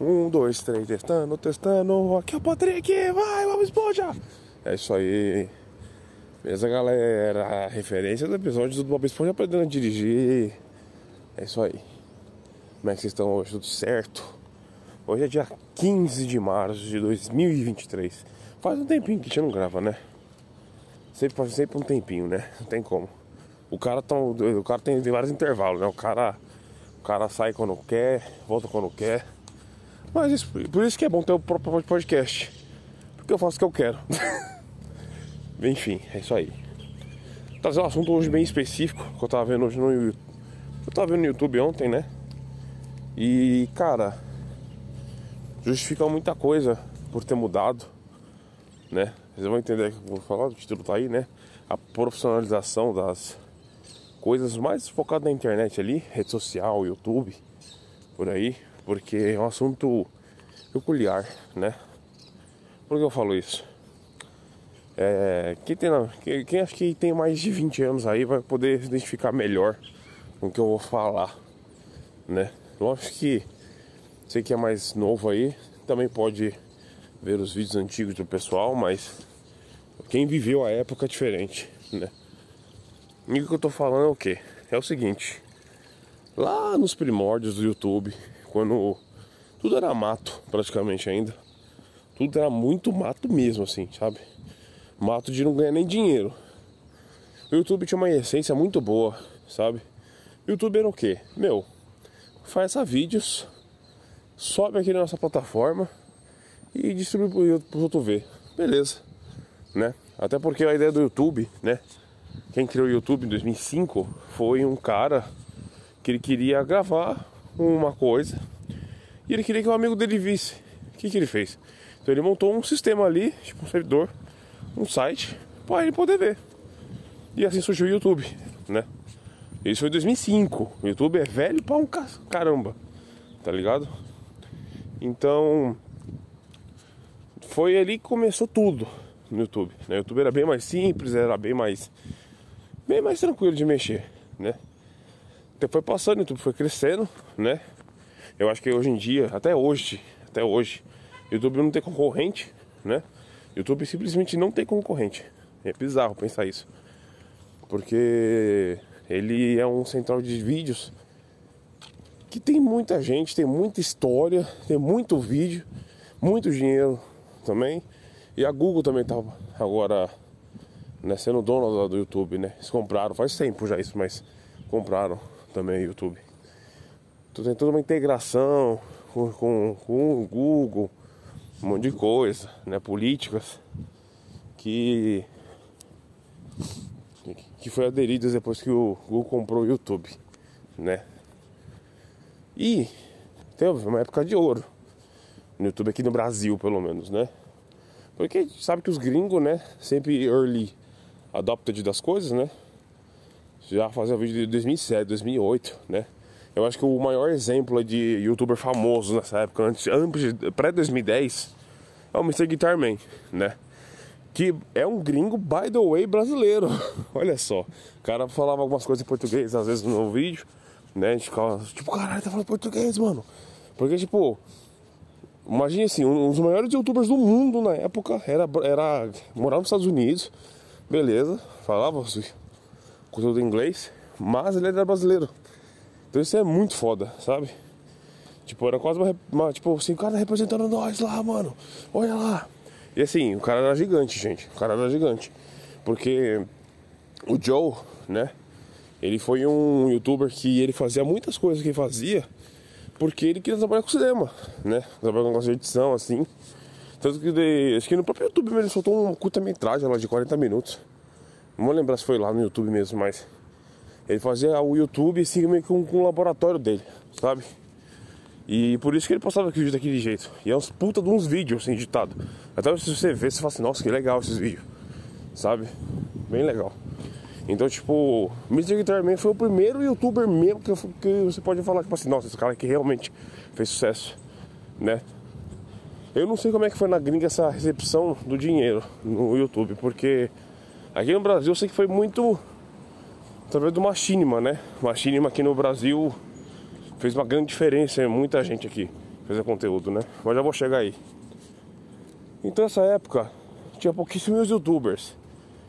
Um, dois, três, testando, testando. Aqui é o Patrick, vai, Bob Esponja. É isso aí. Beleza, galera? A referência do episódio do Bob Esponja aprendendo a dirigir. É isso aí. Como é que vocês estão hoje? Tudo certo? Hoje é dia 15 de março de 2023. Faz um tempinho que a gente não grava, né? Sempre faz sempre um tempinho, né? Não tem como. O cara, tão, o cara tem, tem vários intervalos, né? O cara, o cara sai quando quer, volta quando quer. Mas isso- por isso que é bom ter o próprio podcast. Porque eu faço o que eu quero. Enfim, é isso aí. Trazer um assunto hoje bem específico que eu tava vendo hoje no YouTube. Eu tava vendo no YouTube ontem, né? E cara, justifica muita coisa por ter mudado, né? Vocês vão entender o que eu vou falar, o título tá aí, né? A profissionalização das coisas mais focadas na internet ali, rede social, YouTube, por aí, porque é um assunto peculiar, né? Por que eu falo isso? É, quem, tem, quem, quem que tem mais de 20 anos aí vai poder se identificar melhor com o que eu vou falar, né? Lógico que você que é mais novo aí também pode ver os vídeos antigos do pessoal, mas quem viveu a época é diferente, né? E o que eu tô falando é o quê? É o seguinte, lá nos primórdios do YouTube, quando tudo era mato praticamente ainda, tudo era muito mato mesmo assim, sabe? Mato de não ganhar nem dinheiro. O YouTube tinha uma essência muito boa, sabe? YouTube era o quê? Meu, faça vídeos, sobe aqui na nossa plataforma e distribui pro outro ver. Beleza, né? Até porque a ideia do YouTube, né? Quem criou o YouTube em 2005 foi um cara que ele queria gravar uma coisa e ele queria que o amigo dele visse. O que, que ele fez? Então ele montou um sistema ali, tipo um servidor, um site, para ele poder ver. E assim surgiu o YouTube, né? Isso foi em 2005. O YouTube é velho pra um ca- caramba, tá ligado? Então, foi ali que começou tudo no YouTube. Né? O YouTube era bem mais simples, era bem mais, bem mais tranquilo de mexer, né? Depois foi passando, o YouTube foi crescendo, né? Eu acho que hoje em dia, até hoje, até hoje, YouTube não tem concorrente, né? YouTube simplesmente não tem concorrente. É bizarro pensar isso. Porque ele é um central de vídeos que tem muita gente, tem muita história, tem muito vídeo, muito dinheiro também. E a Google também tá agora né, sendo dona do- YouTube, né? Eles compraram, faz tempo já isso, mas compraram também o YouTube. Então tem toda uma integração com, com, com o Google, um monte de coisa, né? Políticas que que foi aderidas depois que o Google comprou o YouTube, né? E teve uma época de ouro no YouTube aqui no Brasil, pelo menos, né? Porque sabe que os gringos, né, sempre early adopted das coisas, né? Já fazia vídeo de 2007, 2008, né? Eu acho que o maior exemplo de youtuber famoso nessa época, antes, antes de- pré-2010, é o Mr. Guitar Man, né? Que é um gringo, by the way, brasileiro. Olha só. O cara falava algumas coisas em português, às vezes no vídeo, né? A gente ficava, tipo, caralho, tá falando português, mano. Porque, tipo, imagine assim, um dos maiores youtubers do mundo na época era, era morava nos Estados Unidos, beleza, falava conteúdo em inglês, mas ele era brasileiro. Então isso é muito foda, sabe? Tipo, era quase uma, uma tipo assim, o cara representando nós lá, mano. Olha lá. E assim, o cara era gigante, gente. O cara era gigante. Porque o Joe, né? Ele foi um youtuber que ele fazia muitas coisas que ele fazia porque ele queria trabalhar com cinema, né? Trabalhar com negócio de edição, assim. Tanto que de- acho que no próprio YouTube mesmo ele soltou uma curta-metragem lá de 40 minutos. Não vou lembrar se foi lá no YouTube mesmo, mas ele fazia o YouTube assim meio que com o laboratório dele, sabe? E por isso que ele postava aquele vídeo daquele jeito. E é uns puta de uns vídeos assim, editados. Até se você ver, você fala assim, nossa, que legal esses vídeos. Sabe? Bem legal. Então, tipo, Mr. Guitar Man foi o primeiro youtuber mesmo que, que você pode falar, tipo assim, nossa, esse cara aqui realmente fez sucesso, né? Eu não sei como é que foi na gringa essa recepção do dinheiro no YouTube, porque aqui no Brasil eu sei que foi muito através do Machinima, né? Machinima aqui no Brasil fez uma grande diferença, muita gente aqui fez conteúdo, né? Mas já vou chegar aí. Então essa época tinha pouquíssimos youtubers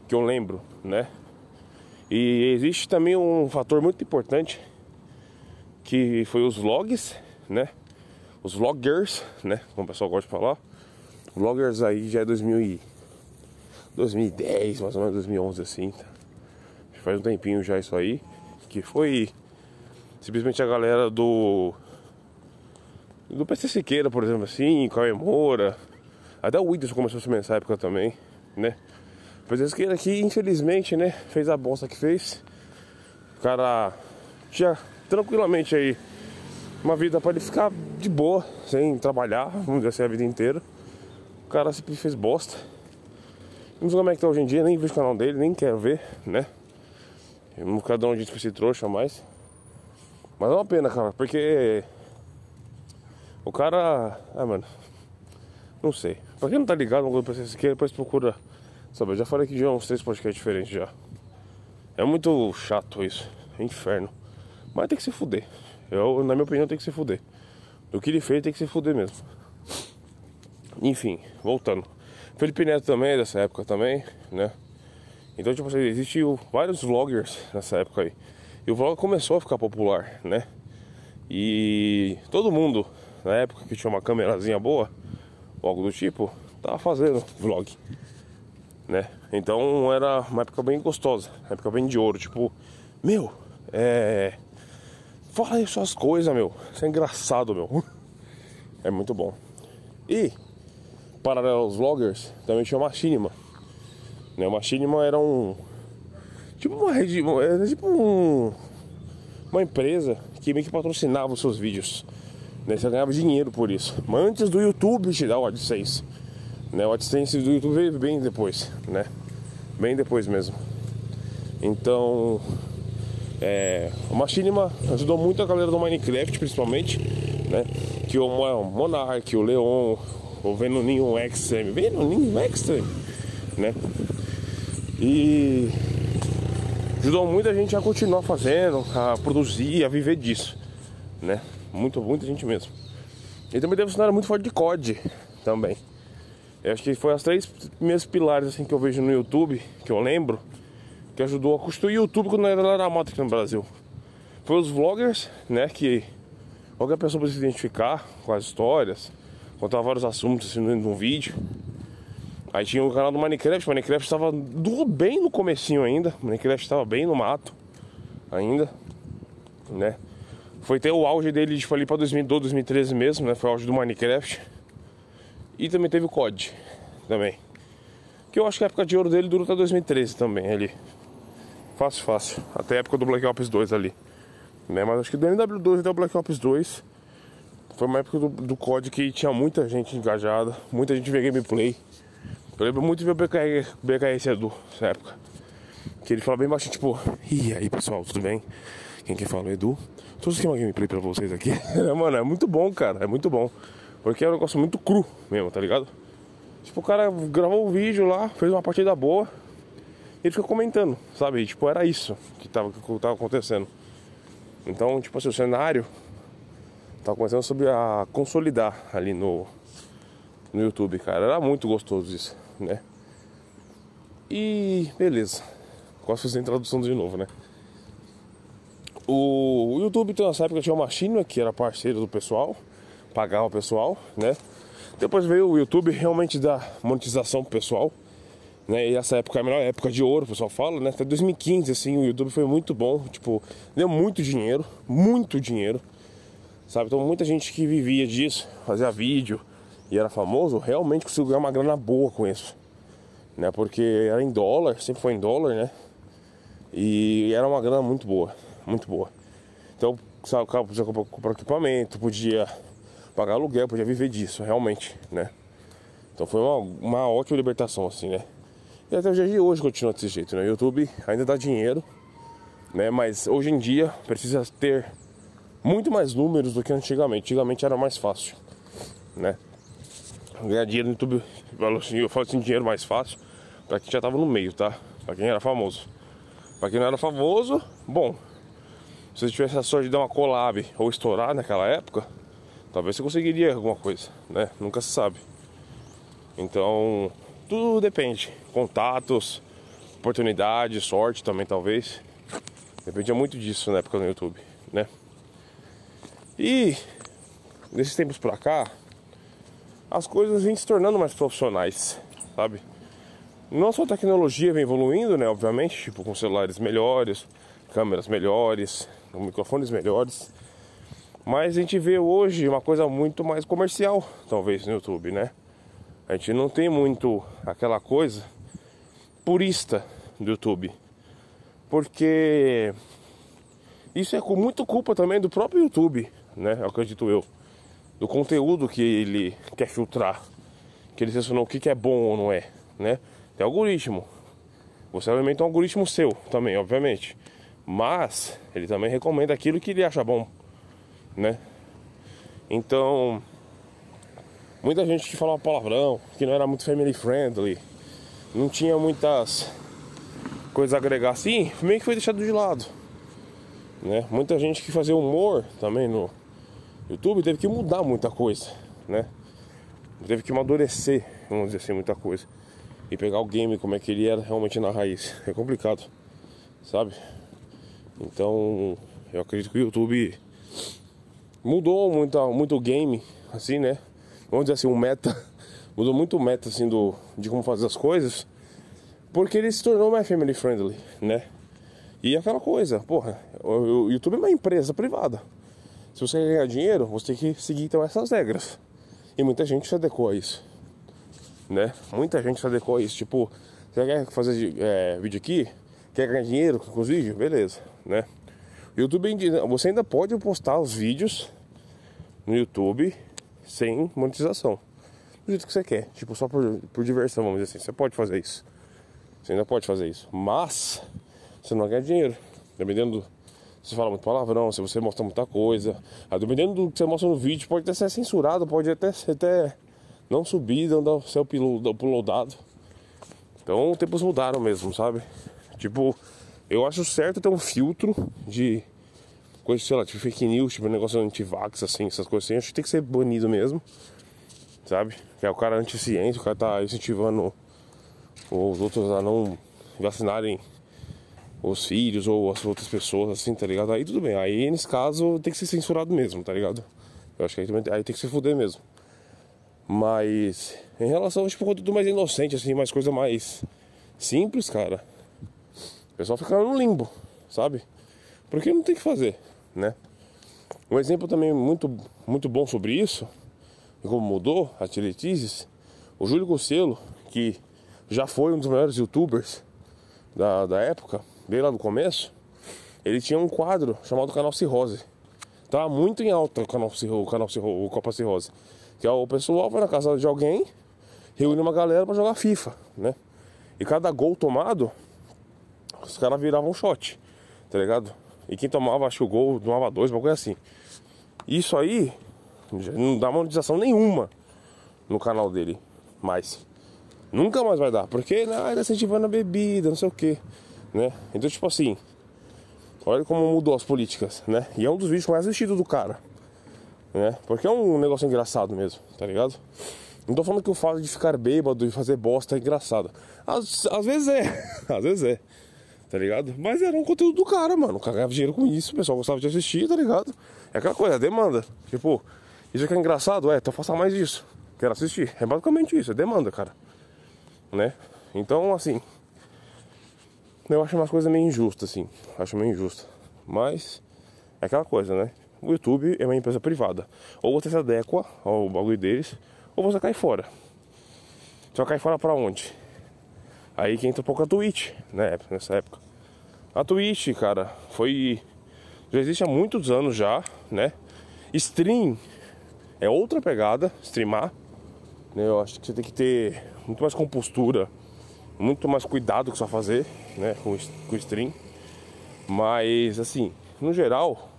que eu lembro, né? E existe também um fator muito importante que foi os vlogs, né? Os vloggers, né? Como o pessoal gosta de falar. Vloggers aí já é 2000 e 2010, mais ou menos 2011 assim. tá? Faz um tempinho já isso aí, que foi simplesmente a galera do do PC Siqueira, por exemplo assim, Cauê Moura, até o Whindersson começou a subir nessa época também, né? O PC Siqueira aqui, infelizmente, né, fez a bosta que fez. O cara tinha tranquilamente aí uma vida para ele ficar de boa, sem trabalhar, vamos dizer assim, a vida inteira. O cara simplesmente fez bosta. Não sei como é que tá hoje em dia, nem vejo o canal dele, nem quero ver, né? Eu não dar um jeito pra esse trouxa mais. Mas é uma pena, cara, porque o cara. Ah, mano. Não sei. Pra quem não tá ligado no grupo PCSQ, depois procura saber. Eu já falei que já uns três podcasts diferentes já. É muito chato isso. É inferno. Mas tem que se fuder. Eu, na minha opinião, tem que se fuder. Do que ele fez, tem que se fuder mesmo. Enfim, voltando. Felipe Neto também é dessa época também, né? Então, tipo assim, existiam vários vloggers nessa época aí. E o vlog começou a ficar popular, né? E todo mundo, na época que tinha uma câmerazinha boa, ou algo do tipo, tava fazendo vlog, né? Então era uma época bem gostosa, uma época bem de ouro. Tipo, meu, é. Fala aí suas coisas, meu. Isso é engraçado, meu. É muito bom. E, paralelo aos vloggers, também tinha o Machinima. Né? O Machinima era um. Tipo uma rede. Era tipo um. Uma empresa que meio que patrocinava os seus vídeos. Né? Você ganhava dinheiro por isso. Mas antes do YouTube te dar o AdSense. Né? O AdSense do YouTube veio bem depois, né? Bem depois mesmo. Então. É, o Machinima ajudou muito a galera do Minecraft, principalmente, né? Que o Mo- Monark, o Leon, o Venoninho Extreme, Venoninho Extreme, né? E ajudou muita gente a continuar fazendo, a produzir, a viver disso, né? Muito, muita gente mesmo. E também teve um cenário muito forte de COD também. Eu acho que foi as três primeiros pilares assim que eu vejo no YouTube, que eu lembro, que ajudou a construir o YouTube quando era na moto aqui no Brasil. Foi os vloggers, né, que qualquer pessoa pode se identificar com as histórias, contar vários assuntos assim dentro de um vídeo. Aí tinha o canal do Minecraft, o Minecraft estava bem no comecinho ainda, o Minecraft estava bem no mato ainda, né? Foi ter o auge dele, tipo, ali pra 2012, 2013 mesmo, né? Foi o auge do Minecraft. E também teve o COD, também. Que eu acho que a época de ouro dele durou até 2013 também, ali. Fácil, fácil. Até a época do Black Ops 2 ali. Né? Mas acho que do MW2 até o Black Ops 2 foi uma época do, do COD que tinha muita gente engajada, muita gente via gameplay. Eu lembro muito de ver o BK, BKS Edu nessa época. Que ele fala bem baixinho, tipo, e aí pessoal, tudo bem? Quem que fala é Edu. Trouxe aqui uma gameplay pra vocês aqui. Mano, é muito bom, cara, é muito bom. Porque é um negócio muito cru mesmo, tá ligado? Tipo, o cara gravou o vídeo lá, fez uma partida boa. E ele fica comentando, sabe? E, tipo, era isso que tava, que tava acontecendo. Então, tipo assim, o cenário tava começando sobre a consolidar ali no, no YouTube, cara. Era muito gostoso isso, né? E beleza. De fazer a introdução de novo, né? O, YouTube tem uma época tinha uma China que era parceiro do pessoal, pagava o pessoal, né? Depois veio o YouTube realmente dar monetização pro pessoal, né? E essa época é a melhor época de ouro, o pessoal fala, né? Até 2015, assim, o YouTube foi muito bom, tipo, deu muito dinheiro, muito dinheiro, sabe? Então muita gente que vivia disso, fazia vídeo e era famoso, realmente conseguiu ganhar uma grana boa com isso, né? Porque era em dólar, sempre foi em dólar, né? E era uma grana muito boa, muito boa. Então, o cara podia comprar, comprar equipamento, podia pagar aluguel, podia viver disso, realmente, né? Então foi uma, uma ótima libertação, assim, né? E até o dia de hoje continua desse jeito, né? O YouTube ainda dá dinheiro, né? Mas hoje em dia precisa ter muito mais números do que antigamente. Antigamente era mais fácil, né? Ganhar dinheiro no YouTube, eu falo assim, dinheiro mais fácil pra quem já tava no meio, tá? Pra quem era famoso. Pra quem não era famoso, bom, se você tivesse a sorte de dar uma collab ou estourar naquela época, talvez você conseguiria alguma coisa, né? Nunca se sabe. Então, tudo depende. Contatos, oportunidade, sorte também talvez. Dependia muito disso na época no YouTube, né? E nesses tempos pra cá, as coisas vêm se tornando mais profissionais, sabe? Não só a tecnologia vem evoluindo, né? Obviamente, tipo com celulares melhores, câmeras melhores, microfones melhores. Mas a gente vê hoje uma coisa muito mais comercial, talvez, no YouTube, né? A gente não tem muito aquela coisa purista do YouTube. Porque isso é com muito culpa também do próprio YouTube, né? Acredito eu. Do conteúdo que ele quer filtrar. Que ele selecionou o que é bom ou não é, né? Tem algoritmo. Você alimenta um algoritmo seu também, obviamente. Mas ele também recomenda aquilo que ele acha bom, né? Então, muita gente que falava palavrão, que não era muito family friendly, não tinha muitas coisas a agregar assim, meio que foi deixado de lado. Né? Muita gente que fazia humor também no YouTube teve que mudar muita coisa, né? Teve que amadurecer, vamos dizer assim, muita coisa. E pegar o game como é que ele era realmente na raiz. É complicado, sabe? Então, eu acredito que o YouTube mudou muito, muito o game, assim, né? Vamos dizer assim, o meta. Mudou muito o meta, assim, do, de como fazer as coisas. Porque ele se tornou mais family friendly, né? E aquela coisa, porra, o YouTube é uma empresa privada. Se você quer ganhar dinheiro, você tem que seguir então essas regras. E muita gente se adequou a isso. Né? Muita gente se adequou a isso. Tipo, você quer fazer é, vídeo aqui? Quer ganhar dinheiro com os vídeos? Beleza, né? YouTube, você ainda pode postar os vídeos no YouTube sem monetização. Do jeito que você quer, tipo, só por, por diversão, vamos dizer assim. Você pode fazer isso. Você ainda pode fazer isso. Mas você não ganha dinheiro. Dependendo do, se fala muito palavrão, se você mostra muita coisa. Aí, dependendo do que você mostra no vídeo, pode até ser censurado, pode até, até não subir, não ser uploadado. Então tempos mudaram mesmo, sabe? Tipo, eu acho certo ter um filtro de coisa, sei lá, tipo fake news, tipo negócio anti-vax, assim, essas coisas assim. Acho que tem que ser banido mesmo, sabe? Que é o cara anti-ciência, o cara tá incentivando os outros a não vacinarem os filhos ou as outras pessoas, assim, tá ligado? Aí tudo bem, aí nesse caso tem que ser censurado mesmo, tá ligado? Eu acho que aí, aí tem que se fuder mesmo. Mas em relação, tipo, tudo mais inocente, assim, mais coisa mais simples, cara pessoal fica no limbo, sabe? Porque não tem que fazer, né? Um exemplo também muito, muito bom sobre isso, e como mudou a diretrizes, o Júlio Cosselo, que já foi um dos maiores youtubers da, da época, bem lá no começo, ele tinha um quadro chamado Canal Cirrose. Tava muito em alta o canal Cirrose, o canal Cirrose, o Copa Cirrose. Que é o pessoal vai na casa de alguém, reúne uma galera para jogar FIFA, né? E cada gol tomado os caras viravam shot, tá ligado? E quem tomava, acho que o gol tomava dois, uma coisa assim. Isso aí não dá monetização nenhuma no canal dele mais. Nunca mais vai dar, porque né, ele tá incentivando a bebida, não sei o que, né? Então, tipo assim, olha como mudou as políticas, né? E é um dos vídeos mais assistidos do cara, né? Porque é um negócio engraçado mesmo, tá ligado? Não tô falando que o fato de ficar bêbado e fazer bosta é engraçado. Às, às vezes é, às vezes é tá ligado? Mas era um conteúdo do cara, mano. Ganhava dinheiro com isso, o pessoal gostava de assistir, tá ligado? É aquela coisa, demanda. Tipo, isso aqui é engraçado, é, então faça mais isso. Quero assistir. É basicamente isso, é demanda, cara. Né? Então, assim. Eu acho umas coisas meio injustas, assim. Acho meio injusta. Mas, é aquela coisa, né? O YouTube é uma empresa privada. Ou você se adequa ao bagulho deles, ou você cai fora. Vai cair fora pra onde? Aí que entra um pouco a Twitch, né? Nessa época. A Twitch, cara, foi. Já existe há muitos anos já, né? Stream é outra pegada, streamar. Eu acho que você tem que ter muito mais compostura muito mais cuidado que só fazer, né, com, com stream. Mas assim, no geral,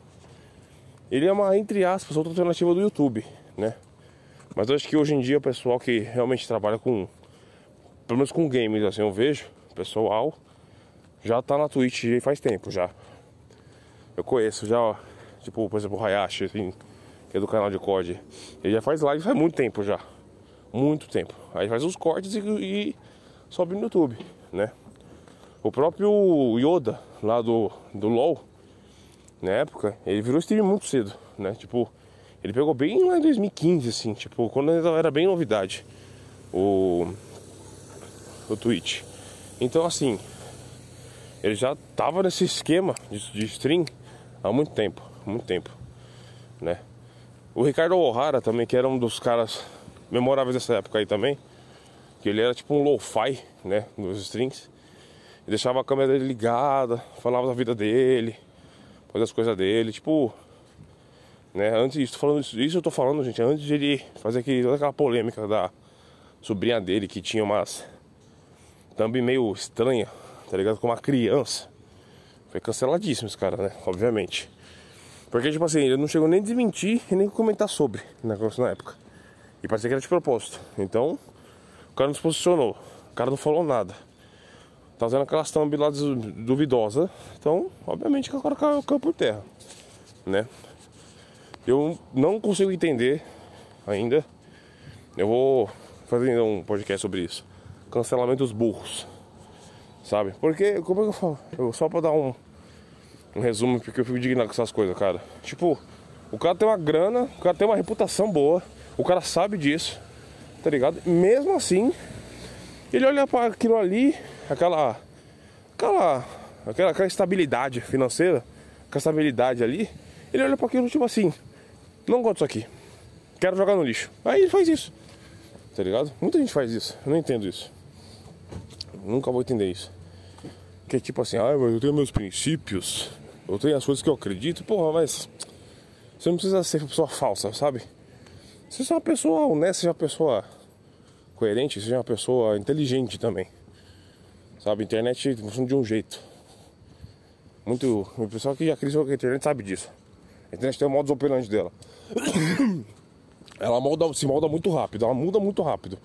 ele é uma, entre aspas, outra alternativa do YouTube, né? Mas eu acho que hoje em dia o pessoal que realmente trabalha com, pelo menos com games, assim, eu vejo, pessoal já tá na Twitch faz tempo já. Eu conheço já, tipo, por exemplo, o Hayashi, assim, que é do canal de COD. Ele já faz live faz muito tempo já. Muito tempo. Aí faz os cortes e, e sobe no YouTube, né? O próprio Yoda, lá do, do LoL, na época, ele virou stream muito cedo, né? Tipo, ele pegou bem lá em 2015, assim, tipo, quando era bem novidade o, o Twitch. Então, assim, ele já tava nesse esquema de, de stream há muito tempo, muito tempo, né? O Ricardo O'Hara também, que era um dos caras memoráveis dessa época aí também, que ele era tipo um lo-fi, né, nos. Ele deixava a câmera dele ligada, falava da vida dele, fazia as coisas dele, tipo, né, antes disso, falando isso, isso eu tô falando, gente, antes de ele fazer aquele, toda aquela polêmica da sobrinha dele que tinha umas thumb meio estranha, tá ligado? Com uma criança. Foi canceladíssimo esse cara, né? Obviamente. Porque, tipo assim, ele não chegou nem a desmentir e nem comentar sobre negócio na época. E parecia que era de propósito. Então, o cara não se posicionou. O cara não falou nada. Tá fazendo aquelas thumb lá duvidosa. Então, obviamente que agora caiu, caiu por terra. Né? Eu não consigo entender ainda. Eu vou fazer um podcast sobre isso. Cancelamento dos burros. Sabe? Porque, como é que eu falo? Eu, só pra dar um, um resumo, porque eu fico indignado com essas coisas, cara. Tipo, o cara tem uma grana, o cara tem uma reputação boa, o cara sabe disso, tá ligado? Mesmo assim, ele olha para aquilo ali, aquela. aquela. aquela, aquela estabilidade financeira, aquela estabilidade ali, ele olha para aquilo tipo assim, não gosto disso aqui. Quero jogar no lixo. Aí ele faz isso. Tá ligado? Muita gente faz isso. Eu não entendo isso. Nunca vou entender isso. Que é tipo assim, ah, mas eu tenho meus princípios, eu tenho as coisas que eu acredito, porra, mas você não precisa ser pessoa falsa, sabe? Seja uma pessoa honesta, seja uma pessoa coerente, seja uma pessoa inteligente também. Sabe, a internet funciona de um jeito. Muito. O pessoal que já cresceu com a internet sabe disso. A internet tem o modus operandi dela. Ela molda, se molda muito rápido, ela muda muito rápido.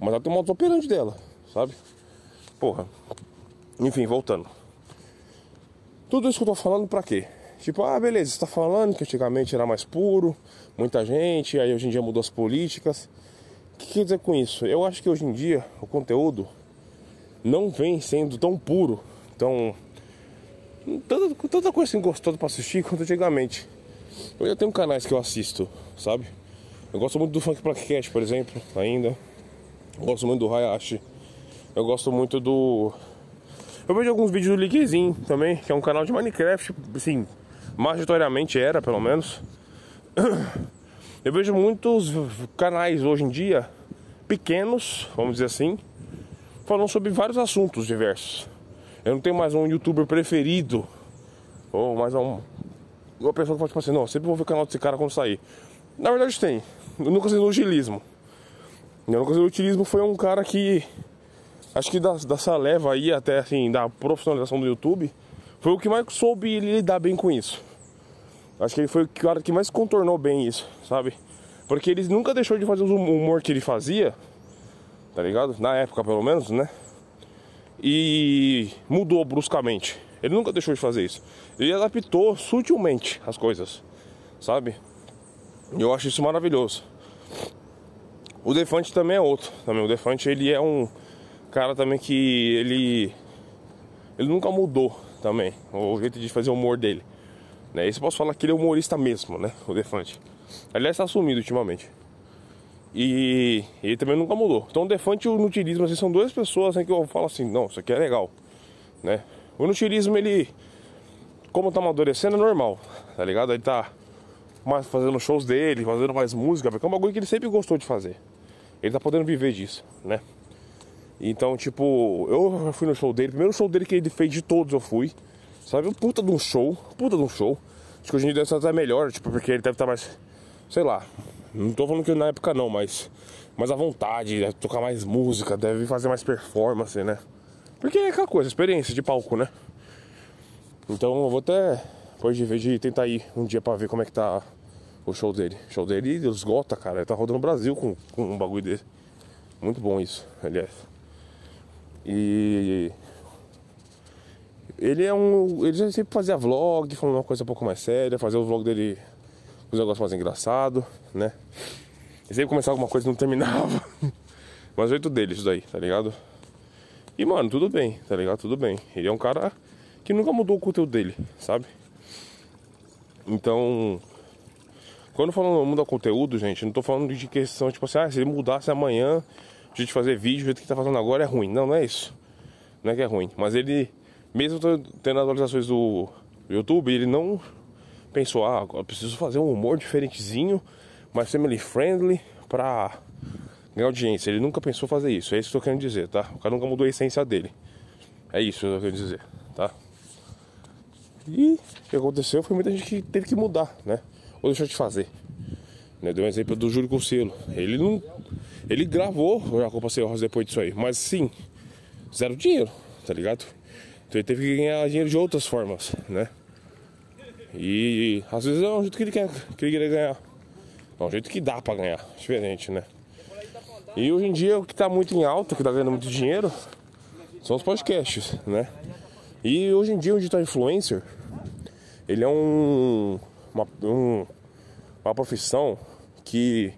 Mas ela tem o modus operandi dela, sabe? Porra. Enfim, voltando. Tudo isso que eu tô falando pra quê? Tipo, ah, beleza, você tá falando que antigamente era mais puro, muita gente, aí hoje em dia mudou as políticas. O que quer dizer com isso? Eu acho que hoje em dia o conteúdo não vem sendo tão puro, tão. Tanta, tanta coisa assim gostosa pra assistir quanto antigamente. Eu já tenho canais que eu assisto, sabe? Eu gosto muito do Funk Blackcast, por exemplo, ainda. Eu gosto muito do Hayashi. Eu gosto muito do. Eu vejo alguns vídeos do Liquezinho também, que é um canal de Minecraft, assim, majoritariamente era, pelo menos. Eu vejo muitos canais hoje em dia, pequenos, vamos dizer assim, falando sobre vários assuntos diversos. Eu não tenho mais um youtuber preferido, ou mais um. Uma pessoa que fala tipo assim, não, sempre vou ver o canal desse cara quando sair. Na verdade tem. Eu nunca sei no utilismo. Eu nunca sei no utilismo foi um cara que acho que dessa leva aí, até assim, da profissionalização do YouTube, foi o que mais soube lidar bem com isso. Acho que ele foi o cara que mais contornou bem isso, sabe? Porque ele nunca deixou de fazer o humor que ele fazia, tá ligado? Na época, pelo menos, né? E mudou bruscamente. Ele nunca deixou de fazer isso. Ele adaptou sutilmente as coisas, sabe? Eu acho isso maravilhoso. O Defante também é outro. Também. O Defante ele é um cara também que ele ele nunca mudou também o jeito de fazer o humor dele. Né? Isso posso falar que ele é humorista mesmo, né? O Defante. Aliás, está sumido ultimamente. E ele também nunca mudou. Então o Defante e o Nutilismo assim, são duas pessoas assim, que eu falo assim, não, isso aqui é legal. Né? O Nutilismo, ele, como tá amadurecendo, é normal, tá ligado? Ele tá mais fazendo shows dele, fazendo mais música, porque é um bagulho que ele sempre gostou de fazer. Ele tá podendo viver disso, né? Então, tipo, eu fui no show dele, primeiro show dele que ele fez de todos eu fui. Sabe, um puta de um show, puta de um show. Acho que hoje em dia deve estar até melhor, tipo, porque ele deve estar mais, sei lá. Não tô falando que na época não, mas mais à vontade, deve tocar mais música, deve fazer mais performance, né? Porque é aquela coisa, experiência de palco, né? Então eu vou até, depois de vez de tentar ir um dia pra ver como é que tá o show dele. O show dele esgota, cara. Ele tá rodando o Brasil com, com um bagulho desse. Muito bom isso, aliás. E ele é um. Ele já sempre fazia vlog, falando uma coisa um pouco mais séria, fazer o vlog dele com os negócios mais engraçados, né? Ele sempre começava alguma coisa e não terminava. Mas o jeito dele, isso daí, tá ligado? E mano, tudo bem, tá ligado? Tudo bem. Ele é um cara que nunca mudou o conteúdo dele, sabe? Então. Quando eu falo mudar o conteúdo, gente, não tô falando de questão, tipo assim, ah, se ele mudasse amanhã, a gente fazer vídeo, o jeito que tá fazendo agora é ruim. Não, não é isso. Não é que é ruim. Mas ele mesmo tendo atualizações do YouTube, ele não pensou, ah, eu preciso fazer um humor diferentezinho, mais family friendly pra ganhar audiência. Ele nunca pensou fazer isso, é isso que eu tô querendo dizer, tá? O cara nunca mudou a essência dele. É isso que eu tô querendo dizer, tá? E o que aconteceu foi muita gente que teve que mudar, né? Ou deixou de fazer. Né? Deu um exemplo do Júlio Conselho. Ele não. Ele gravou já com o depois disso aí. Mas sim, zero dinheiro, tá ligado? Então ele teve que ganhar dinheiro de outras formas, né? E às vezes é um jeito que ele quer, que ele quer ganhar. É um jeito que dá pra ganhar, diferente, né? E hoje em dia o que tá muito em alta, que tá ganhando muito dinheiro, são os podcasts, né? E hoje em dia o digital influencer, ele é um uma, um, uma profissão que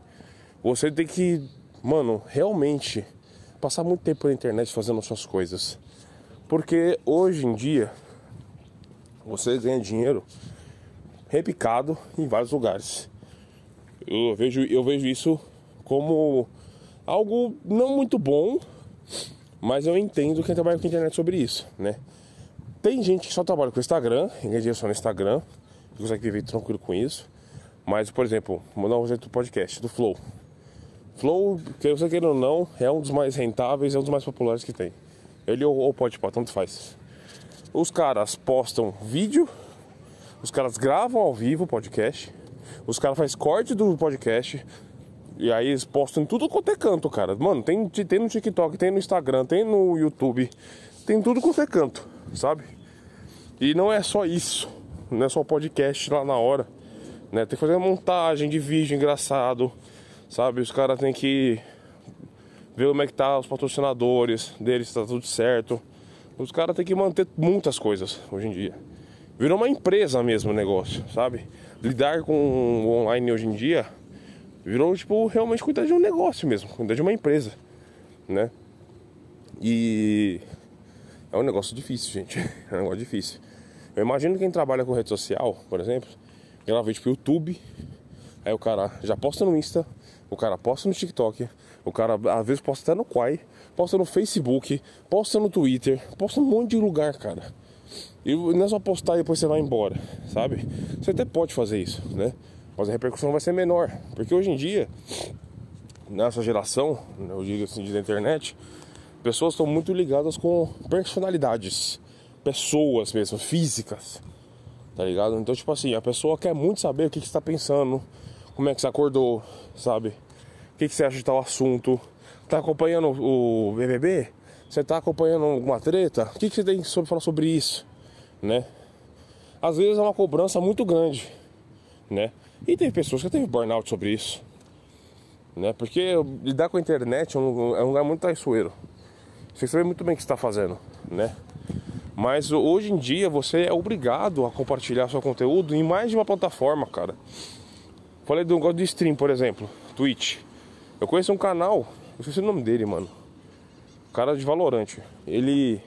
você tem que, mano, realmente passar muito tempo na internet fazendo as suas coisas. Porque hoje em dia você ganha dinheiro repicado em vários lugares. Eu vejo, eu vejo isso como algo não muito bom, mas eu entendo quem trabalha com internet sobre isso, né? Tem gente que só trabalha com Instagram, ganha dinheiro só no Instagram, consegue viver tranquilo com isso. Mas, por exemplo, vou dar um exemplo do podcast, do Flow. Flow, que você queira ou não, é um dos mais rentáveis, é um dos mais populares que tem. Ele ou, pode pode, tanto faz. Os caras postam vídeo, os caras gravam ao vivo o podcast, os caras fazem corte do podcast, e aí eles postam em tudo quanto é canto, cara. Mano, tem, tem no TikTok, tem no Instagram, tem no YouTube, tem tudo quanto é canto, sabe? E não é só isso, não é só podcast lá na hora, né? Tem que fazer montagem de vídeo engraçado, sabe? Os caras têm que ver como é que tá os patrocinadores deles, se tá tudo certo. Os caras têm que manter muitas coisas hoje em dia. Virou uma empresa mesmo o negócio, sabe? Lidar com o online hoje em dia virou, tipo, realmente cuidar de um negócio mesmo, cuidar de uma empresa, né? E é um negócio difícil, gente. É um negócio difícil. Eu imagino quem trabalha com rede social, por exemplo, ela vem tipo YouTube, aí o cara já posta no Insta, o cara posta no TikTok, o cara às vezes posta até no Quai, posta no Facebook, posta no Twitter, posta um monte de lugar, cara. E não é só postar e depois você vai embora, sabe? Você até pode fazer isso, né? Mas a repercussão vai ser menor. Porque hoje em dia, nessa geração, eu digo assim, da internet, pessoas estão muito ligadas com personalidades. Pessoas mesmo, físicas. Tá ligado? Então, tipo assim, a pessoa quer muito saber o que, que você tá pensando, como é que você acordou, sabe? O que, que você acha de tal assunto? Tá acompanhando o BBB? Você tá acompanhando alguma treta? O que, que você tem sobre falar sobre isso? Né? Às vezes é uma cobrança muito grande, né? E tem pessoas que têm burnout sobre isso, né? Porque lidar com a internet é um, é lugar muito traiçoeiro. Você sabe muito bem o que está fazendo, né? Mas hoje em dia você é obrigado a compartilhar seu conteúdo em mais de uma plataforma, cara. Falei do negócio de stream, por exemplo, Twitch. Eu conheço um canal, eu esqueci o nome dele, mano. Cara de Valorante. Ele.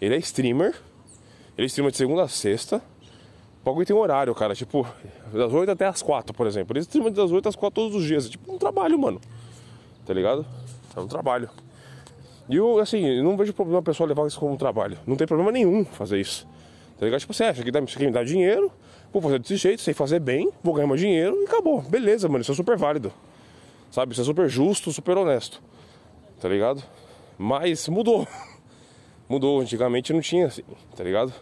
Ele é streamer. Ele streama de segunda a sexta. O tem um horário, cara. Tipo, das 8 até as 4, por exemplo. Ele streama das 8 às 4 todos os dias. É tipo um trabalho, mano. Tá ligado? É um trabalho. E eu, assim, não vejo problema a pessoa levar isso como um trabalho. Não tem problema nenhum fazer isso. Tá ligado? Tipo, você acha que dá, você quer me dar dinheiro, vou fazer desse jeito, sei fazer bem, vou ganhar mais dinheiro e acabou. Beleza, mano. Isso é super válido. Sabe? Isso é super justo, super honesto. Tá ligado? Mas mudou. Mudou. Antigamente não tinha assim, tá ligado?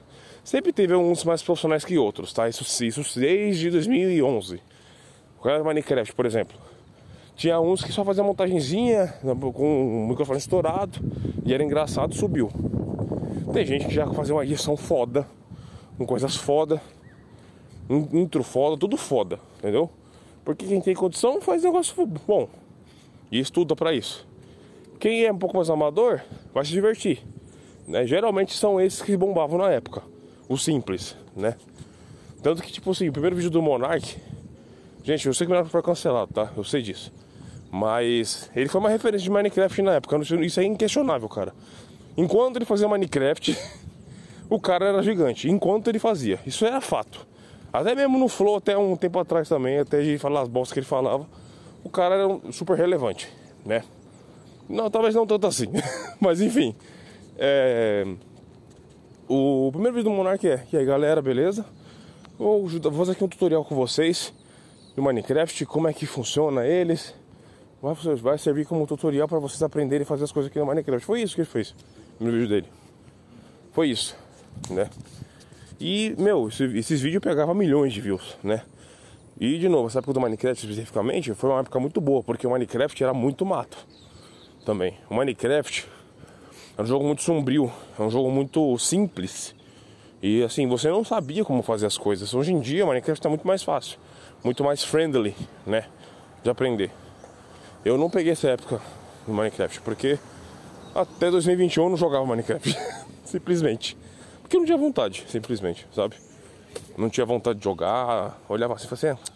Sempre teve uns mais profissionais que outros, tá? Isso, isso desde 2011. O do Minecraft, por exemplo. Tinha uns que só fazia montagenzinha com o microfone estourado e era engraçado, subiu. Tem gente que já fazia uma edição foda, com coisas foda, in- intro foda, tudo foda, entendeu? Porque quem tem condição faz negócio bom e estuda pra isso. Quem é um pouco mais amador vai se divertir, né? Geralmente são esses que bombavam na época, os simples, né? Tanto que, tipo assim, o primeiro vídeo do Monark, gente, eu sei que o Monark foi cancelado, tá? Eu sei disso. Mas ele foi uma referência de Minecraft na época, isso é inquestionável, cara. Enquanto ele fazia Minecraft, o cara era gigante. Enquanto ele fazia, isso era fato. Até mesmo no Flow, até um tempo atrás também, até de falar as bostas que ele falava, o cara era super relevante, né? Não, talvez não tanto assim, mas enfim. É... O primeiro vídeo do Monark é: E aí galera, beleza? Vou fazer aqui um tutorial com vocês do Minecraft, como é que funciona eles. Vai, vai servir como tutorial para vocês aprenderem a fazer as coisas aqui no Minecraft. Foi isso que ele fez no vídeo dele. Foi isso, né? E, meu, esse- esses vídeos pegavam milhões de views, né? E, de novo, essa época do Minecraft especificamente foi uma época muito boa, porque o Minecraft era muito mato também. O Minecraft é um jogo muito sombrio, é um jogo muito simples. E assim, você não sabia como fazer as coisas. Hoje em dia, o Minecraft está muito mais fácil, muito mais friendly, né? De aprender. Eu não peguei essa época no Minecraft, porque até 2021 eu não jogava Minecraft. simplesmente. Porque eu não tinha vontade, simplesmente, sabe? Não tinha vontade de jogar, olhava assim e falava assim, "Ah,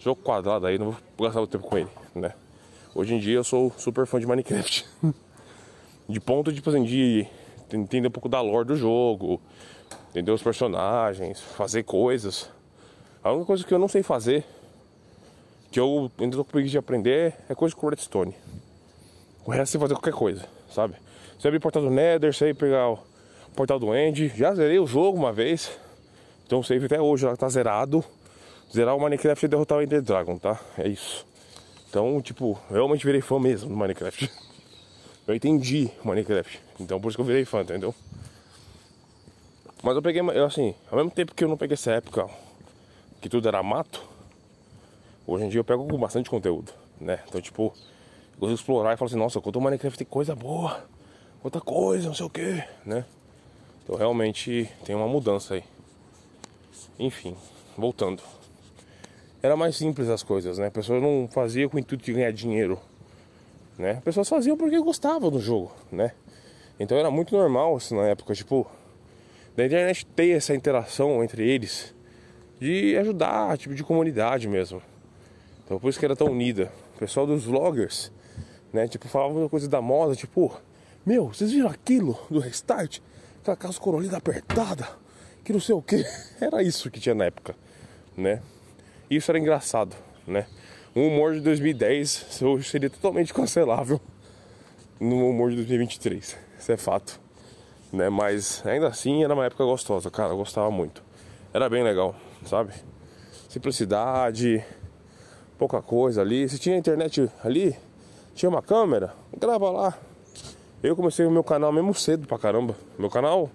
jogo quadrado aí, não vou gastar o tempo com ele, né? Hoje em dia eu sou super fã de Minecraft. de ponto tipo assim, de entender um pouco da lore do jogo, entender os personagens, fazer coisas. A única coisa que eu não sei fazer, que eu ainda tô com preguiça de aprender, é coisa com redstone. O resto você fazer qualquer coisa, sabe? Você abrir portal do Nether, você pegar portal do End, já zerei o jogo uma vez. Então o save até hoje lá tá zerado. Zerar o Minecraft e derrotar o Ender Dragon, tá? É isso. Então, tipo, eu realmente virei fã mesmo do Minecraft. Eu entendi o Minecraft. Então por isso que eu virei fã, entendeu? Mas eu peguei, eu assim, ao mesmo tempo que eu não peguei essa época que tudo era mato, hoje em dia eu pego bastante conteúdo, né? Então, tipo, eu consigo explorar e falar assim, nossa, quanto Minecraft tem coisa boa, outra coisa, não sei o que, né? Então realmente tem uma mudança aí. Enfim, voltando. Era mais simples as coisas, né? A pessoa não fazia com o intuito de ganhar dinheiro né? As pessoas faziam porque gostavam do jogo, né? Então era muito normal assim, na época, tipo, da internet ter essa interação entre eles de ajudar, tipo de comunidade mesmo. Então por isso que era tão unida. O pessoal dos vloggers, né? Tipo, falavam coisa da moda, tipo, meu, vocês viram aquilo do restart? Aquela casa corolida apertada, que não sei o que. Era isso que tinha na época, né? Isso era engraçado, né? Um humor de 2010 hoje seria totalmente cancelável no humor de 2023. Isso é fato. Né? Mas ainda assim era uma época gostosa, cara. Eu gostava muito. Era bem legal, sabe? Simplicidade, pouca coisa ali. Se tinha internet ali, tinha uma câmera, grava lá. Eu comecei o meu canal mesmo cedo pra caramba. Meu canal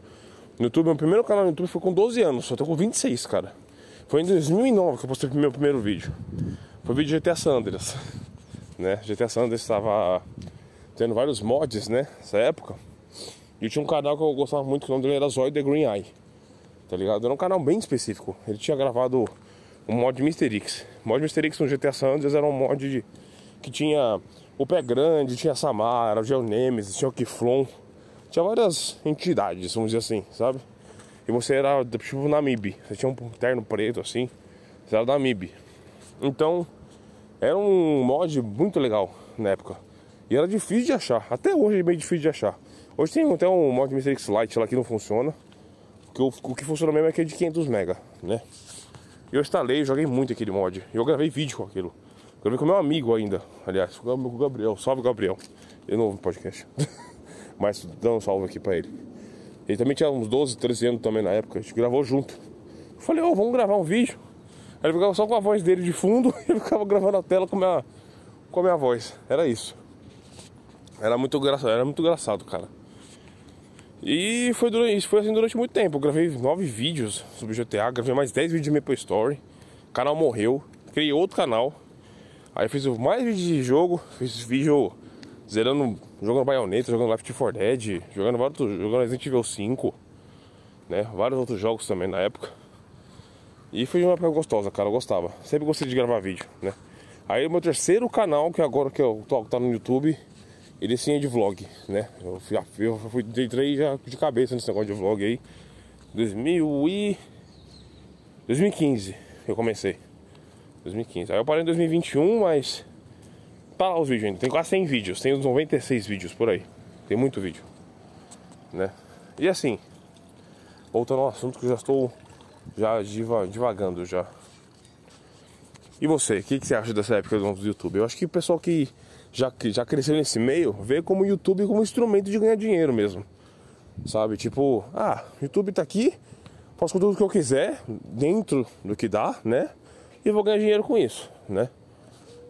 no YouTube, meu primeiro canal no YouTube foi com 12 anos, só tô com 26, cara. Foi em 2009 que eu postei o meu primeiro vídeo. Foi o vídeo de GTA Sanders, né? GTA Sanders estava tendo vários mods, né? Nessa época. E tinha um canal que eu gostava muito, que o nome dele era Zoid The Green Eye. Tá ligado? Era um canal bem específico. Ele tinha gravado um mod Mr. X. O mod Mr. X no GTA Sanders era um mod de, que tinha o Pé Grande, tinha Samara, o Geonemesis, tinha o Kiflon. Tinha várias entidades, vamos dizer assim, sabe? E você era tipo na MIB. Você tinha um terno preto assim. Você era da MIB. Então, era um mod muito legal na época. E era difícil de achar. Até hoje é meio difícil de achar. Hoje tem até um mod Mr. Lite lá que não funciona. Que o, o que funciona mesmo é aquele de 500 mega, né? Eu instalei, joguei muito aquele mod. Eu gravei vídeo com aquilo. Gravei com meu amigo ainda, aliás, com o Gabriel. Salve, Gabriel. Ele não ouve podcast. Mas dando um salve aqui pra ele. Ele também tinha uns 12, 13 anos também na época. A gente gravou junto. Eu falei, ó, vamos gravar um vídeo. Aí ele ficava só com a voz dele de fundo e eu ficava gravando a tela com a minha, com a minha voz. Era isso. Era muito engraçado, era muito engraçado, cara. E foi, durante, isso foi assim durante muito tempo. Eu gravei nove vídeos sobre GTA, gravei mais 10 vídeos de Maple Story. O canal morreu. Criei outro canal. Aí fiz mais vídeos de jogo, fiz vídeo zerando jogando Bayonetta, jogando Left 4 Dead, jogando vários, jogando Resident Evil 5, né? Vários outros jogos também na época. E foi uma época gostosa, cara, eu gostava. Sempre gostei de gravar vídeo, né? Aí o meu terceiro canal, que agora que eu tô, tá no YouTube, ele sim é de vlog, né? Eu, fui, eu fui, entrei já de cabeça nesse negócio de vlog aí. 2000 e... 2015 eu comecei. 2015. Aí eu parei em 2021, mas tá lá os vídeos ainda. Tem quase 100 vídeos, tem uns 96 vídeos por aí. Tem muito vídeo, né? E assim, voltando ao assunto que eu já estou já diva, divagando já. E você, o que, que, você acha dessa época do YouTube? Eu acho que o pessoal que já, já cresceu nesse meio vê como o YouTube como instrumento de ganhar dinheiro mesmo. Sabe? Tipo, ah, YouTube tá aqui, faço tudo o que eu quiser, dentro do que dá, né? E vou ganhar dinheiro com isso, né?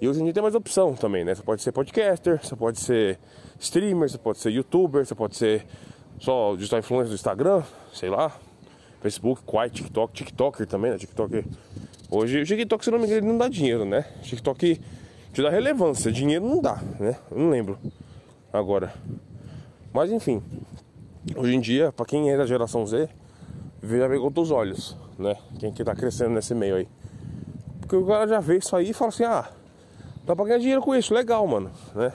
E hoje em dia tem mais opção também, né? Você pode ser podcaster, você pode ser streamer, você pode ser youtuber, você pode ser só digital influencer do Instagram, sei lá, Facebook, Quai, TikTok, TikToker também, né? TikTok. Hoje o TikTok, se não me engano, não dá dinheiro, né? TikTok te dá relevância, dinheiro não dá, né? Não lembro agora. Mas enfim, hoje em dia, para quem é da geração Z, já com outros olhos, né? Quem que tá crescendo nesse meio aí. Porque o cara já vê isso aí e fala assim, ah, dá pra ganhar dinheiro com isso, legal, mano, né?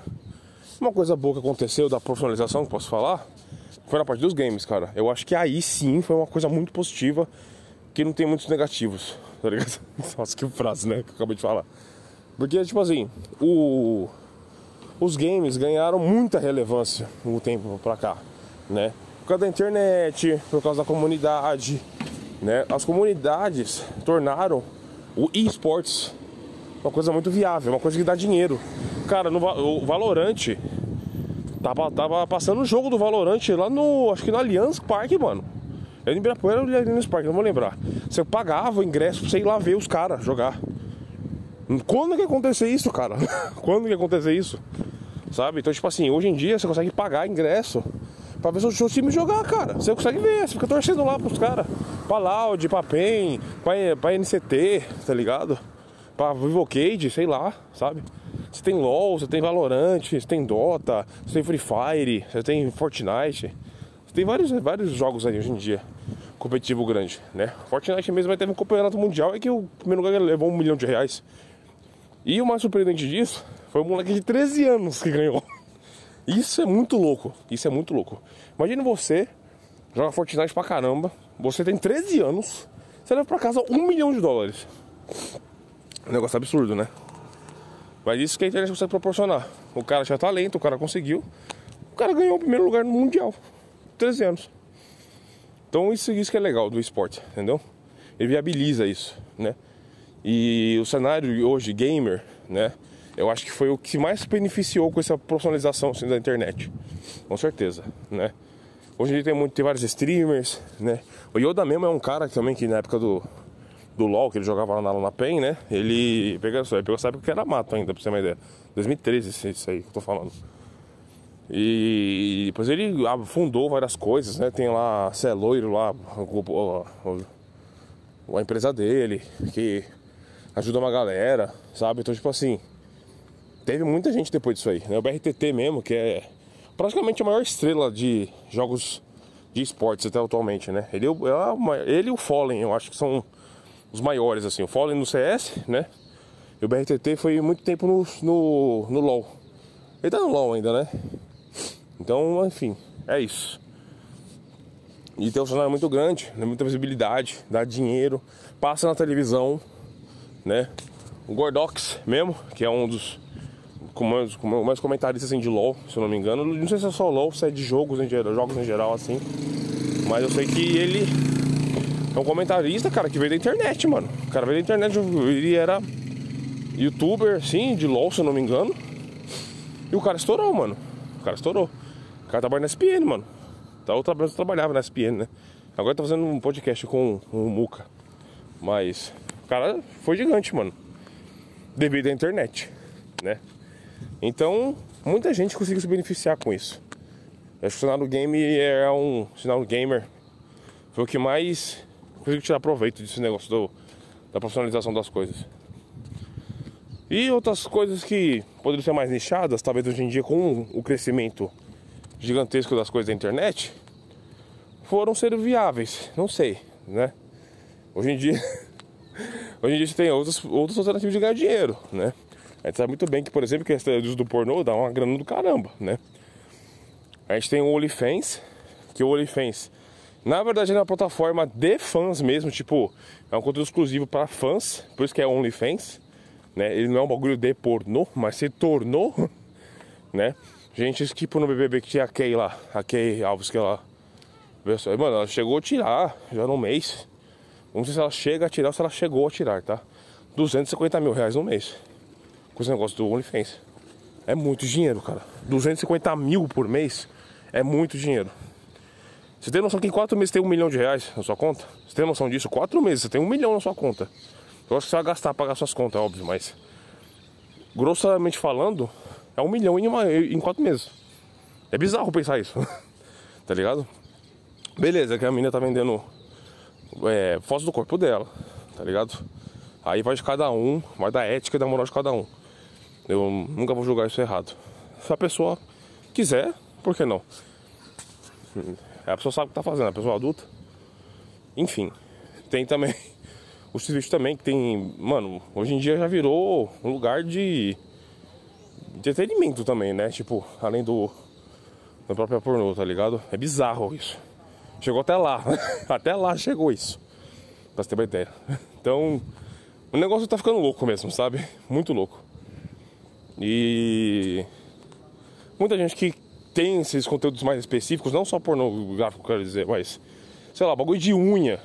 Uma coisa boa que aconteceu da profissionalização, que posso falar, foi na parte dos games, cara. Eu acho que aí sim foi uma coisa muito positiva, que não tem muitos negativos, tá ligado? Nossa, que frase, né, que eu acabei de falar. Porque, tipo assim, o... os games ganharam muita relevância no tempo pra cá, né? Por causa da internet, por causa da comunidade, né? As comunidades tornaram o esportes uma coisa muito viável, uma coisa que dá dinheiro. Cara, no o Valorante tava, tava passando o jogo do Valorante lá no, acho que no Allianz Parque, mano. Eu em Ibirapuera ou Allianz Parque, não vou lembrar. Você pagava o ingresso pra você ir lá ver os caras jogar. Quando que acontecer isso, cara? Quando que acontecer isso? Sabe? Então, tipo assim, hoje em dia você consegue pagar ingresso pra ver seu time jogar, cara. Você consegue ver, você fica torcendo lá pros caras. Pra Loud, pra PEN, pra, NCT, tá ligado? Pra Vivocade, sei lá, sabe? Você tem LOL, você tem Valorant, você tem Dota, você tem Free Fire, você tem Fortnite. Você tem vários, vários jogos aí hoje em dia, competitivo grande, né? Fortnite mesmo vai ter um campeonato mundial é que o primeiro lugar levou um milhão de reais. E o mais surpreendente disso foi um moleque de 13 anos que ganhou. Isso é muito louco. Isso é muito louco. Imagina você joga Fortnite pra caramba. Você tem 13 anos. Você leva pra casa um milhão de dólares. Um negócio absurdo, né? Mas isso que a internet consegue proporcionar. O cara tinha talento, o cara conseguiu. O cara ganhou o primeiro lugar no Mundial. 13 anos. Então isso, isso que é legal do esporte, entendeu? Ele viabiliza isso, né? E o cenário hoje gamer, né? eu acho que foi o que mais beneficiou com essa profissionalização assim, da internet. Com certeza, né? Hoje em dia tem, muito, tem vários streamers, né? O Yoda mesmo é um cara também que na época do, do LoL, que ele jogava lá na, na PEN, né? Ele pegou, ele pegou essa época que era mato ainda, pra você ter uma ideia. 2013, isso aí que eu tô falando. E depois ele fundou várias coisas, né? Tem lá a é lá, o, a empresa dele, que ajuda uma galera, sabe? Então, tipo assim, teve muita gente depois disso aí, né? O BRTT mesmo, que é praticamente a maior estrela de jogos de esportes até atualmente, né? Ele, é ele e o Fallen, eu acho que são os maiores, assim. O Fallen no CS, né? E o BRTT foi muito tempo no, no, no LoL. Ele tá no LoL ainda, né? Então, enfim, é isso. E tem um cenário muito grande, né? muita visibilidade, dá dinheiro, passa na televisão, né? O Gordox mesmo, que é um dos com mais, com mais comentaristas assim, de LOL, se eu não me engano. Não sei se é só LOL, se é de jogos em geral, jogos em geral assim. Mas eu sei que ele é um comentarista, cara, que veio da internet, mano. O cara veio da internet, ele era youtuber, sim, de LOL, se eu não me engano. E o cara estourou, mano. O cara estourou. O cara trabalha na SPN, mano. Outra vez eu trabalhava na SPN, né? Agora tá fazendo um podcast com o Muca. Mas o cara foi gigante, mano. Devido à internet, né? Então, muita gente conseguiu se beneficiar com isso. Acho que o sinal do game é um sinal do gamer. Foi o que mais conseguiu tirar proveito desse negócio do, da profissionalização das coisas. E outras coisas que poderiam ser mais nichadas, talvez hoje em dia com o crescimento gigantesco das coisas da internet, foram ser viáveis. Não sei, né? Hoje em dia, hoje em dia você tem outras, outras alternativas de ganhar dinheiro, né? A gente sabe muito bem que, por exemplo, que esse uso do pornô dá uma grana do caramba, né? A gente tem o OnlyFans, que o OnlyFans, na verdade, é uma plataforma de fãs mesmo, tipo, é um conteúdo exclusivo para fãs, por isso que é OnlyFans, né? Ele não é um bagulho de pornô, mas se tornou, né? Gente, tipo no BBB que tinha a Kay lá, a Kay Alves, que ela. Mano, ela chegou a tirar já no mês. Não sei se ela chega a tirar ou se ela chegou a tirar, tá? 250 mil reais no mês. Com esse negócio do OnlyFans. É muito dinheiro, cara. 250 mil por mês é muito dinheiro. Você tem noção que em 4 meses tem um milhão de reais na sua conta? Você tem noção disso? 4 meses você tem um milhão na sua conta. Eu acho que você vai gastar pagar suas contas, é óbvio, mas. Grossamente falando, é um milhão em, uma, em quatro meses. É bizarro pensar isso. tá ligado? Beleza, que a menina tá vendendo é, fotos do corpo dela, tá ligado? Aí vai de cada um, vai da ética e da moral de cada um. Eu nunca vou julgar isso errado. Se a pessoa quiser, por que não? A pessoa sabe o que tá fazendo, a pessoa adulta. Enfim, tem também o serviço também que tem, mano, hoje em dia já virou um lugar de entretenimento também, né? Tipo, além do da própria pornô, tá ligado? É bizarro isso. Chegou até lá, até lá chegou isso. Pra você ter uma ideia. Então, o negócio tá ficando louco mesmo, sabe? Muito louco. E muita gente que tem esses conteúdos mais específicos, não só pornográfico, quero dizer, mas sei lá, bagulho de unha.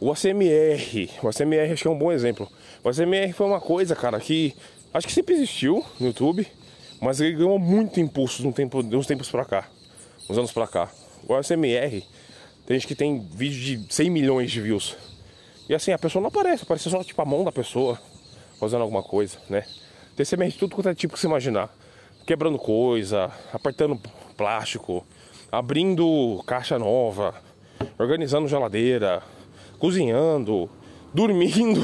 O ACMR, o ACMR acho que é um bom exemplo. O ACMR foi uma coisa, cara, que acho que sempre existiu no YouTube, mas ele ganhou muito impulso de, um tempo, de uns tempos pra cá, uns anos pra cá. O ACMR, tem gente que tem vídeo de 100 milhões de views. E assim, a pessoa não aparece, aparece só tipo a mão da pessoa fazendo alguma coisa, né? Tem ACMR de tudo quanto é tipo que você imaginar quebrando coisa, apertando plástico, abrindo caixa nova, organizando geladeira, cozinhando, dormindo,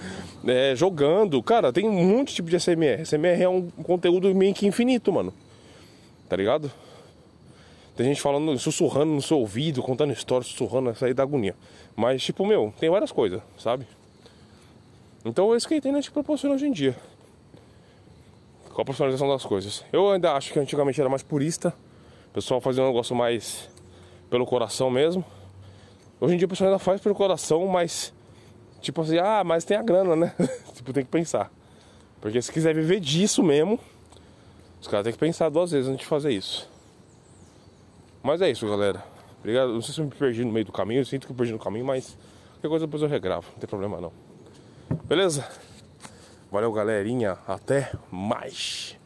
é, jogando. Cara, tem um monte de tipo de SMR. SMR é um conteúdo meio que infinito, mano. Tá ligado? Tem gente falando, sussurrando no seu ouvido, contando histórias, sussurrando, aí da agonia. Mas, tipo, meu, tem várias coisas, sabe? Então é isso que a internet proporciona hoje em dia com a personalização das coisas. Eu ainda acho que antigamente era mais purista, o pessoal fazia um negócio mais pelo coração mesmo. Hoje em dia o pessoal ainda faz pelo coração, mas tipo assim, ah, mas tem a grana, né? tipo, tem que pensar. Porque se quiser viver disso mesmo, os caras têm que pensar duas vezes antes de fazer isso. Mas é isso, galera. Obrigado. Não sei se eu me perdi no meio do caminho, eu sinto que eu perdi no caminho, mas qualquer coisa depois eu regravo, não tem problema não. Beleza? Valeu, galerinha. Até mais.